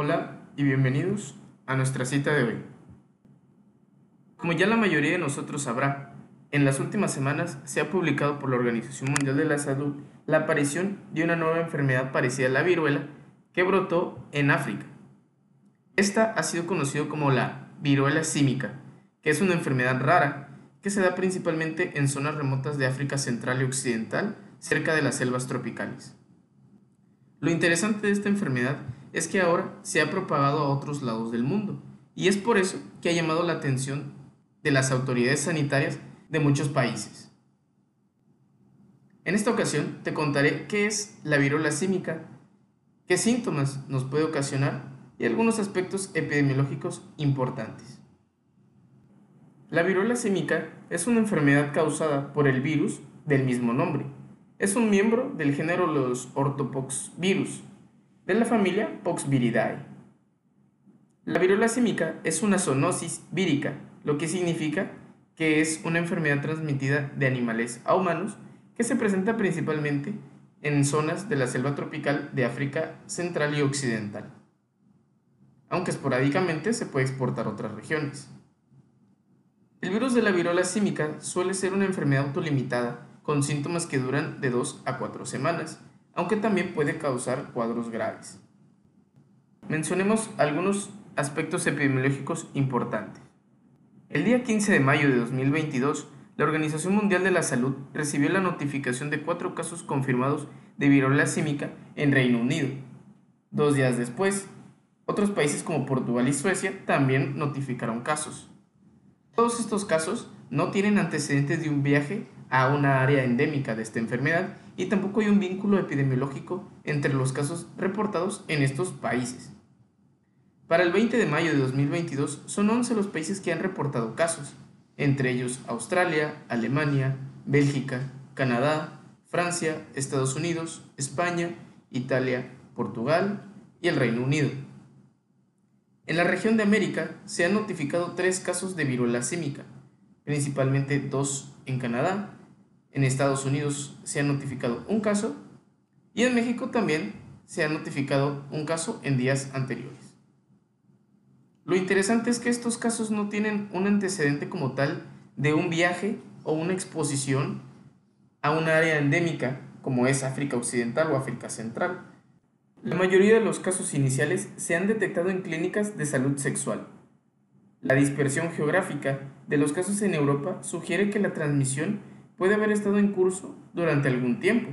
Hola y bienvenidos a nuestra cita de hoy. Como ya la mayoría de nosotros sabrá, en las últimas semanas se ha publicado por la Organización Mundial de la Salud la aparición de una nueva enfermedad parecida a la viruela que brotó en África. Esta ha sido conocida como la viruela símica, que es una enfermedad rara que se da principalmente en zonas remotas de África Central y Occidental, cerca de las selvas tropicales. Lo interesante de esta enfermedad que ahora se ha propagado a otros lados del mundo, y es por eso que ha llamado la atención de las autoridades sanitarias de muchos países. En esta ocasión te contaré qué es la viruela símica, qué síntomas nos puede ocasionar y algunos aspectos epidemiológicos importantes. La viruela símica es una enfermedad causada por el virus del mismo nombre. Es un miembro del género los ortopoxvirus, de la familia Poxviridae. La viruela símica es una zoonosis vírica, lo que significa que es una enfermedad transmitida de animales a humanos que se presenta principalmente en zonas de la selva tropical de África Central y Occidental, aunque esporádicamente se puede exportar a otras regiones. El virus de la viruela símica suele ser una enfermedad autolimitada con síntomas que duran de 2 a 4 semanas, aunque también puede causar cuadros graves. Mencionemos algunos aspectos epidemiológicos importantes. El día 15 de mayo de 2022, la Organización Mundial de la Salud recibió la notificación de cuatro casos confirmados de viruela símica en Reino Unido. Dos días después, otros países como Portugal y Suecia también notificaron casos. Todos estos casos no tienen antecedentes de un viaje a una área endémica de esta enfermedad y tampoco hay un vínculo epidemiológico entre los casos reportados en estos países. Para el 20 de mayo de 2022 son 11 los países que han reportado casos, entre ellos Australia, Alemania, Bélgica, Canadá, Francia, Estados Unidos, España, Italia, Portugal y el Reino Unido. En la región de América se han notificado tres casos de viruela símica, principalmente dos en Canadá, en Estados Unidos se ha notificado un caso y en México también se ha notificado un caso en días anteriores. Lo interesante es que estos casos no tienen un antecedente como tal de un viaje o una exposición a un área endémica como es África Occidental o África Central. La mayoría de los casos iniciales se han detectado en clínicas de salud sexual. La dispersión geográfica de los casos en Europa sugiere que la transmisión puede haber estado en curso durante algún tiempo,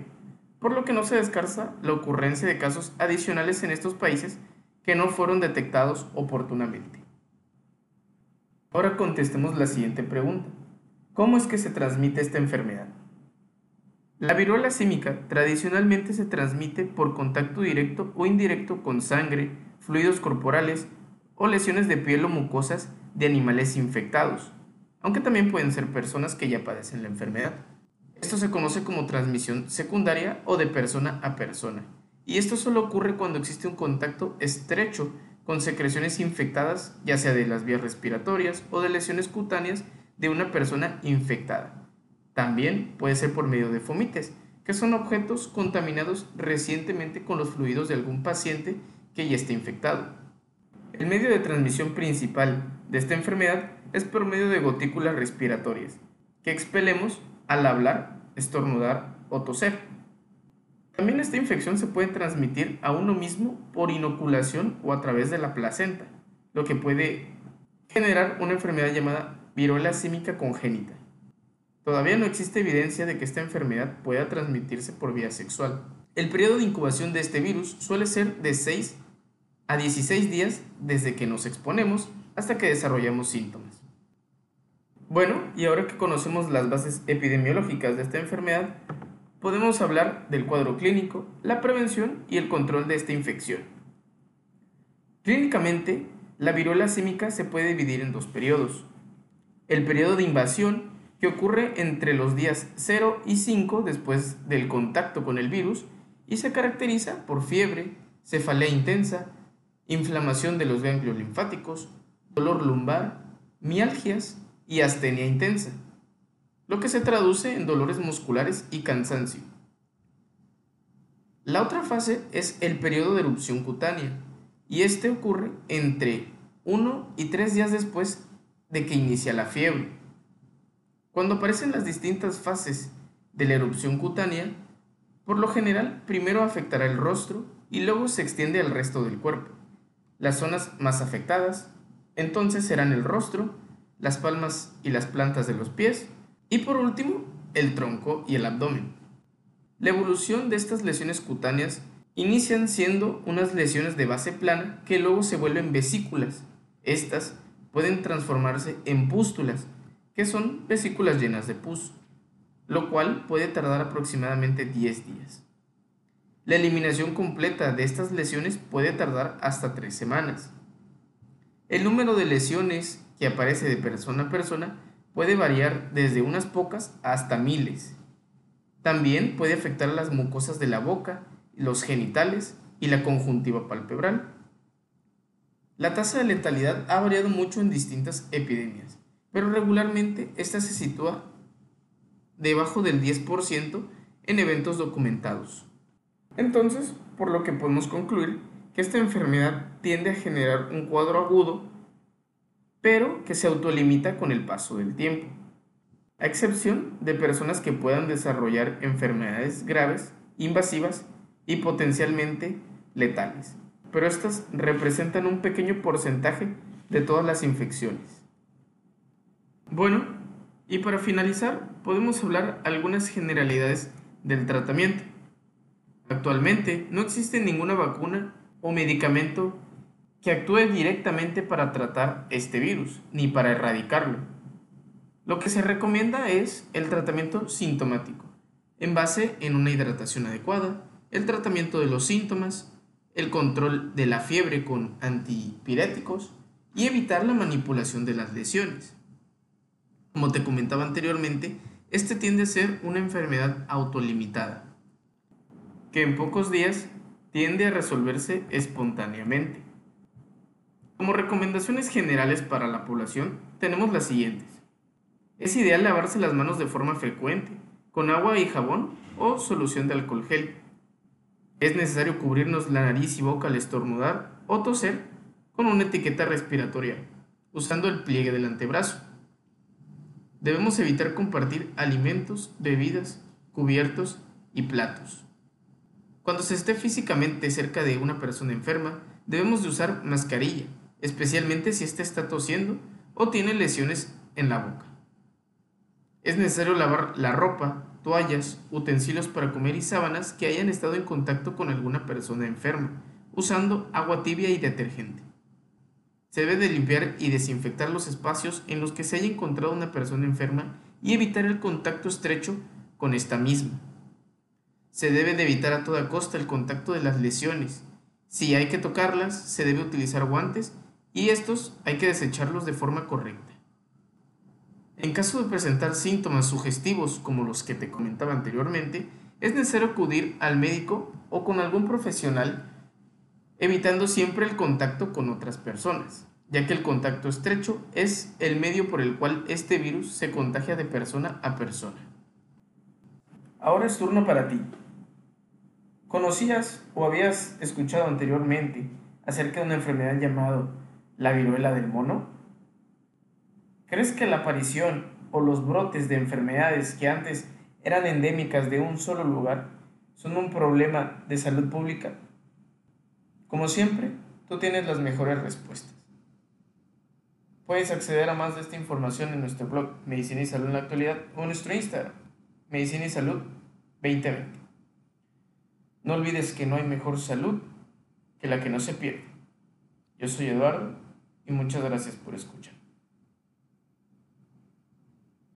por lo que no se descarta la ocurrencia de casos adicionales en estos países que no fueron detectados oportunamente. Ahora contestemos la siguiente pregunta. ¿Cómo es que se transmite esta enfermedad? La viruela símica tradicionalmente se transmite por contacto directo o indirecto con sangre, fluidos corporales o lesiones de piel o mucosas de animales infectados, aunque también pueden ser personas que ya padecen la enfermedad. Esto se conoce como transmisión secundaria o de persona a persona y esto solo ocurre cuando existe un contacto estrecho con secreciones infectadas, ya sea de las vías respiratorias o de lesiones cutáneas de una persona infectada. También puede ser por medio de fomites, que son objetos contaminados recientemente con los fluidos de algún paciente que ya esté infectado. El medio de transmisión principal de esta enfermedad es por medio de gotículas respiratorias, que expelemos al hablar, estornudar o toser. También esta infección se puede transmitir a uno mismo por inoculación o a través de la placenta, lo que puede generar una enfermedad llamada viruela símica congénita. Todavía no existe evidencia de que esta enfermedad pueda transmitirse por vía sexual. El periodo de incubación de este virus suele ser de 6 a 16 días desde que nos exponemos hasta que desarrollamos síntomas. Bueno, y ahora que conocemos las bases epidemiológicas de esta enfermedad, podemos hablar del cuadro clínico, la prevención y el control de esta infección. Clínicamente, la viruela símica se puede dividir en dos periodos. El periodo de invasión, que ocurre entre los días 0 y 5 después del contacto con el virus y se caracteriza por fiebre, cefalea intensa, inflamación de los ganglios linfáticos, dolor lumbar, mialgias y astenia intensa lo que se traduce en dolores musculares y cansancio. La otra fase es el periodo de erupción cutánea, y este ocurre entre 1 y 3 días después de que inicia la fiebre. Cuando aparecen las distintas fases de la erupción cutánea, por lo general primero afectará el rostro y luego se extiende al resto del cuerpo. Las zonas más afectadas entonces serán el rostro, las palmas y las plantas de los pies y por último el tronco y el abdomen. La evolución de estas lesiones cutáneas inician siendo unas lesiones de base plana que luego se vuelven vesículas. Estas pueden transformarse en pústulas, que son vesículas llenas de pus, lo cual puede tardar aproximadamente 10 días. La eliminación completa de estas lesiones puede tardar hasta 3 semanas. El número de lesiones que aparece de persona a persona puede variar desde unas pocas hasta miles. También puede afectar a las mucosas de la boca, los genitales y la conjuntiva palpebral. La tasa de letalidad ha variado mucho en distintas epidemias, pero regularmente esta se sitúa debajo del 10% en eventos documentados. Entonces, por lo que podemos concluir que esta enfermedad tiende a generar un cuadro agudo pero que se autolimita con el paso del tiempo, a excepción de personas que puedan desarrollar enfermedades graves, invasivas y potencialmente letales, pero estas representan un pequeño porcentaje de todas las infecciones. Bueno, y para finalizar, podemos hablar algunas generalidades del tratamiento. Actualmente no existe ninguna vacuna o medicamento que actúe directamente para tratar este virus, ni para erradicarlo. Lo que se recomienda es el tratamiento sintomático, en base en una hidratación adecuada, el tratamiento de los síntomas, el control de la fiebre con antipiréticos y evitar la manipulación de las lesiones. Como te comentaba anteriormente, este tiende a ser una enfermedad autolimitada, que en pocos días tiende a resolverse espontáneamente. Como recomendaciones generales para la población tenemos las siguientes. Es ideal lavarse las manos de forma frecuente, con agua y jabón o solución de alcohol gel. Es necesario cubrirnos la nariz y boca al estornudar o toser con una etiqueta respiratoria, usando el pliegue del antebrazo. Debemos evitar compartir alimentos, bebidas, cubiertos y platos. Cuando se esté físicamente cerca de una persona enferma, debemos de usar mascarilla especialmente si éste está tosiendo o tiene lesiones en la boca. Es necesario lavar la ropa, toallas, utensilios para comer y sábanas que hayan estado en contacto con alguna persona enferma, usando agua tibia y detergente. Se debe de limpiar y desinfectar los espacios en los que se haya encontrado una persona enferma y evitar el contacto estrecho con esta misma. Se debe de evitar a toda costa el contacto de las lesiones. Si hay que tocarlas, se debe utilizar guantes y estos hay que desecharlos de forma correcta. En caso de presentar síntomas sugestivos como los que te comentaba anteriormente, es necesario acudir al médico o con algún profesional, evitando siempre el contacto con otras personas, ya que el contacto estrecho es el medio por el cual este virus se contagia de persona a persona. Ahora es turno para ti. ¿Conocías o habías escuchado anteriormente acerca de una enfermedad llamada la viruela del mono? ¿Crees que la aparición o los brotes de enfermedades que antes eran endémicas de un solo lugar son un problema de salud pública? Como siempre, tú tienes las mejores respuestas. Puedes acceder a más de esta información en nuestro blog Medicina y Salud en la actualidad o en nuestro Instagram, Medicina y Salud 2020. No olvides que no hay mejor salud que la que no se pierde. Yo soy Eduardo y muchas gracias por escuchar.